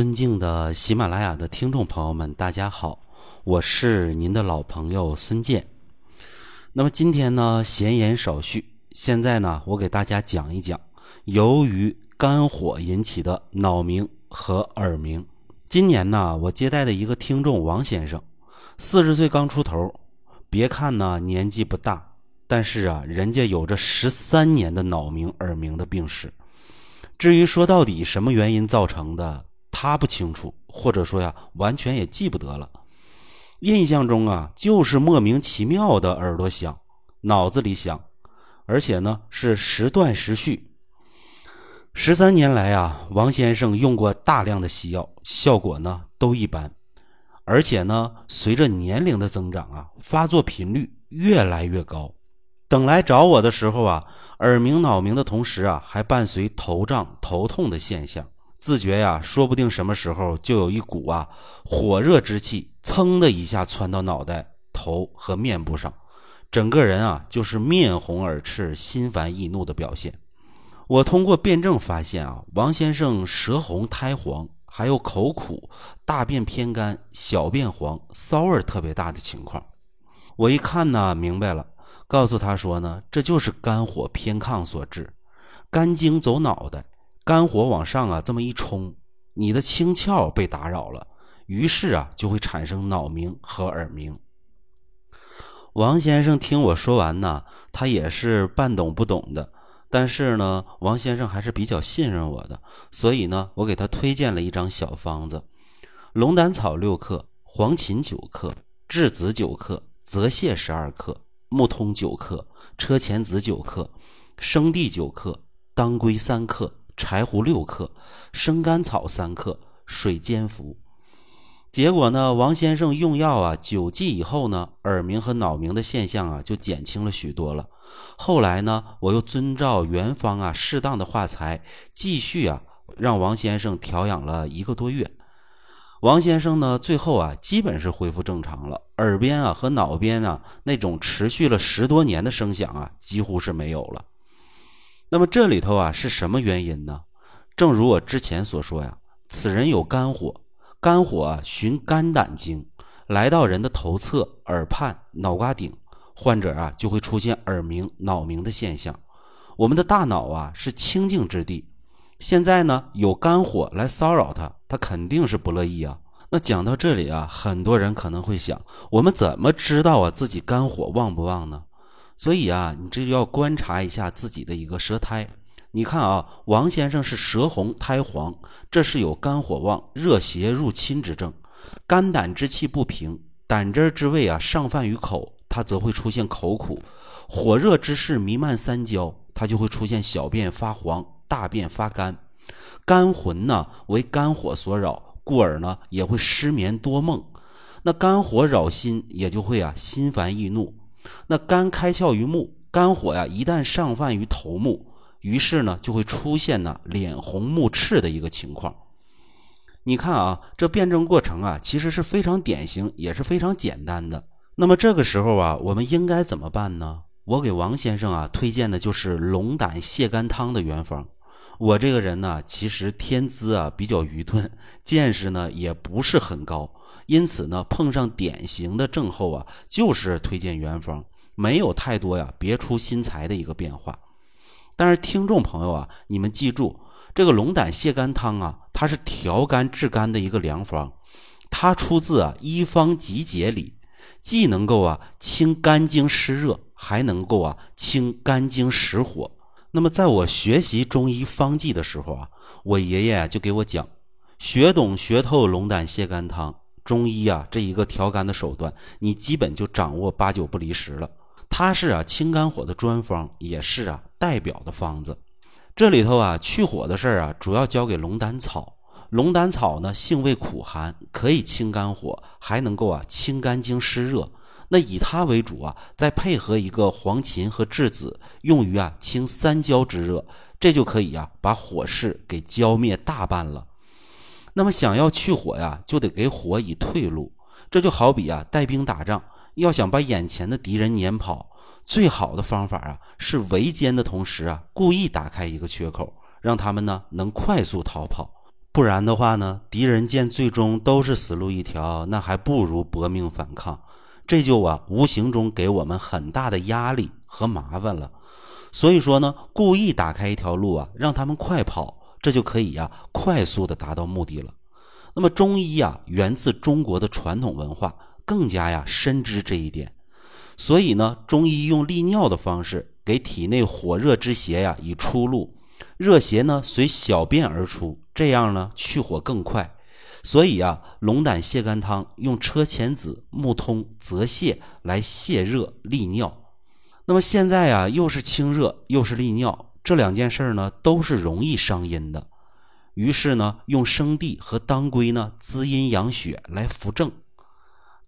尊敬的喜马拉雅的听众朋友们，大家好，我是您的老朋友孙健。那么今天呢，闲言少叙，现在呢，我给大家讲一讲由于肝火引起的脑鸣和耳鸣。今年呢，我接待的一个听众王先生，四十岁刚出头，别看呢年纪不大，但是啊，人家有着十三年的脑鸣、耳鸣的病史。至于说到底什么原因造成的，他不清楚，或者说呀，完全也记不得了。印象中啊，就是莫名其妙的耳朵响，脑子里响，而且呢是时断时续。十三年来啊，王先生用过大量的西药，效果呢都一般，而且呢，随着年龄的增长啊，发作频率越来越高。等来找我的时候啊，耳鸣、脑鸣的同时啊，还伴随头胀、头痛的现象。自觉呀，说不定什么时候就有一股啊火热之气，噌的一下窜到脑袋、头和面部上，整个人啊就是面红耳赤、心烦易怒的表现。我通过辩证发现啊，王先生舌红苔黄，还有口苦、大便偏干、小便黄、骚味特别大的情况。我一看呢，明白了。告诉他说呢，这就是肝火偏亢所致，肝经走脑袋，肝火往上啊这么一冲，你的清窍被打扰了，于是啊就会产生脑鸣和耳鸣。王先生听我说完呢，他也是半懂不懂的，但是呢，王先生还是比较信任我的，所以呢，我给他推荐了一张小方子：龙胆草六克，黄芩九克，栀子九克，泽泻十二克。木通九克，车前子九克，生地九克，当归三克，柴胡六克，生甘草三克，水煎服。结果呢，王先生用药啊，九剂以后呢，耳鸣和脑鸣的现象啊，就减轻了许多了。后来呢，我又遵照原方啊，适当的化裁，继续啊，让王先生调养了一个多月。王先生呢，最后啊，基本是恢复正常了，耳边啊和脑边啊那种持续了十多年的声响啊，几乎是没有了。那么这里头啊是什么原因呢？正如我之前所说呀，此人有肝火，肝火啊循肝胆经来到人的头侧、耳畔、脑瓜顶，患者啊就会出现耳鸣、脑鸣的现象。我们的大脑啊是清净之地。现在呢，有肝火来骚扰他，他肯定是不乐意啊。那讲到这里啊，很多人可能会想，我们怎么知道啊自己肝火旺不旺呢？所以啊，你这就要观察一下自己的一个舌苔。你看啊，王先生是舌红苔黄，这是有肝火旺、热邪入侵之症。肝胆之气不平，胆汁之味啊上泛于口，他则会出现口苦；火热之势弥漫三焦，他就会出现小便发黄。大便发干，肝魂呢为肝火所扰，故而呢也会失眠多梦。那肝火扰心，也就会啊心烦易怒。那肝开窍于目，肝火呀一旦上泛于头目，于是呢就会出现呢脸红目赤的一个情况。你看啊，这辩证过程啊其实是非常典型，也是非常简单的。那么这个时候啊，我们应该怎么办呢？我给王先生啊推荐的就是龙胆泻肝汤的原方。我这个人呢，其实天资啊比较愚钝，见识呢也不是很高，因此呢碰上典型的症候啊，就是推荐原方，没有太多呀别出心裁的一个变化。但是听众朋友啊，你们记住，这个龙胆泻肝汤啊，它是调肝治肝的一个良方，它出自啊《医方集解》里，既能够啊清肝经湿热，还能够啊清肝经实火。那么，在我学习中医方剂的时候啊，我爷爷就给我讲，学懂学透龙胆泻肝汤，中医啊这一个调肝的手段，你基本就掌握八九不离十了。它是啊清肝火的专方，也是啊代表的方子。这里头啊去火的事儿啊，主要交给龙胆草。龙胆草呢性味苦寒，可以清肝火，还能够啊清肝经湿热。那以它为主啊，再配合一个黄芩和栀子，用于啊清三焦之热，这就可以啊把火势给浇灭大半了。那么想要去火呀，就得给火以退路。这就好比啊带兵打仗，要想把眼前的敌人撵跑，最好的方法啊是围歼的同时啊故意打开一个缺口，让他们呢能快速逃跑。不然的话呢，敌人见最终都是死路一条，那还不如搏命反抗。这就啊，无形中给我们很大的压力和麻烦了。所以说呢，故意打开一条路啊，让他们快跑，这就可以呀，快速的达到目的了。那么中医啊，源自中国的传统文化，更加呀深知这一点。所以呢，中医用利尿的方式给体内火热之邪呀以出路，热邪呢随小便而出，这样呢去火更快。所以啊，龙胆泻肝汤用车前子、木通、泽泻来泻热利尿。那么现在啊，又是清热又是利尿，这两件事呢都是容易伤阴的。于是呢，用生地和当归呢滋阴养血来扶正。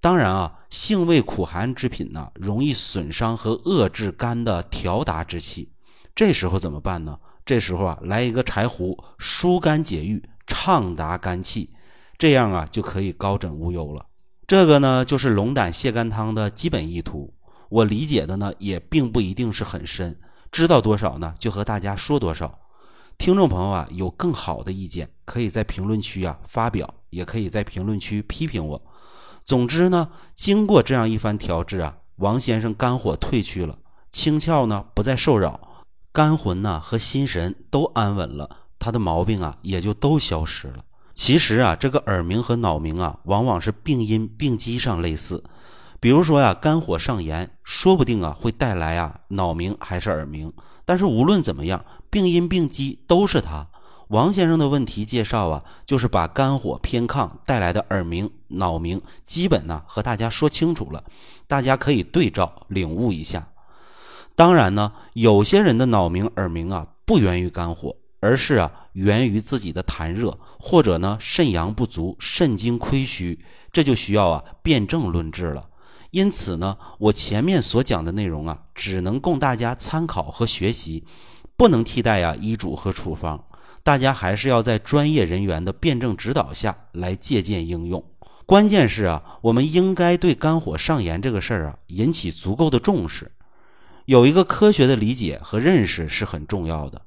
当然啊，性味苦寒之品呢，容易损伤和遏制肝的调达之气。这时候怎么办呢？这时候啊，来一个柴胡，疏肝解郁，畅达肝气，这样啊就可以高枕无忧了。这个呢，就是龙胆泻肝汤的基本意图。我理解的呢，也并不一定是很深，知道多少呢，就和大家说多少。听众朋友啊，有更好的意见，可以在评论区啊发表，也可以在评论区批评我。总之呢，经过这样一番调治啊，王先生肝火退去了，清窍呢不再受扰，肝魂呢和心神都安稳了，他的毛病啊也就都消失了。其实啊，这个耳鸣和脑鸣啊，往往是病因病机上类似。比如说呀，肝火上炎，说不定啊会带来啊脑鸣还是耳鸣。但是无论怎么样，病因病机都是它。王先生的问题介绍啊，就是把肝火偏亢带来的耳鸣、脑鸣，基本呢和大家说清楚了，大家可以对照领悟一下。当然呢，有些人的脑鸣、耳鸣啊，不源于肝火，而是啊源于自己的痰热，或者呢肾阳不足、肾精亏虚，这就需要啊辨证论治了。因此呢，我前面所讲的内容啊，只能供大家参考和学习，不能替代啊医嘱和处方。大家还是要在专业人员的辩证指导下来借鉴应用。关键是啊，我们应该对肝火上炎这个事儿啊引起足够的重视，有一个科学的理解和认识是很重要的。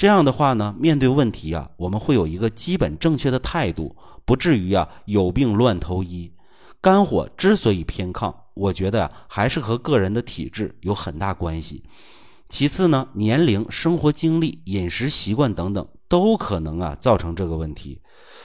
这样的话呢，面对问题啊，我们会有一个基本正确的态度，不至于啊有病乱投医。肝火之所以偏亢，我觉得还是和个人的体质有很大关系。其次呢，年龄、生活经历、饮食习惯等等。都可能啊造成这个问题，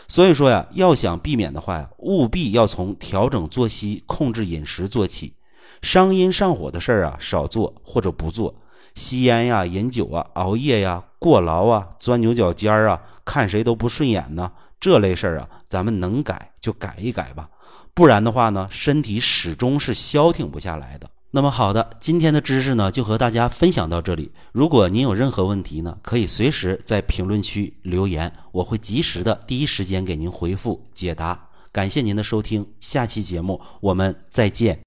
所以说呀，要想避免的话呀，务必要从调整作息、控制饮食做起，伤阴上火的事儿啊少做或者不做，吸烟呀、饮酒啊、熬夜呀、过劳啊、钻牛角尖儿啊，看谁都不顺眼呢，这类事儿啊，咱们能改就改一改吧，不然的话呢，身体始终是消停不下来的。那么好的，今天的知识呢就和大家分享到这里。如果您有任何问题呢，可以随时在评论区留言，我会及时的第一时间给您回复解答。感谢您的收听，下期节目我们再见。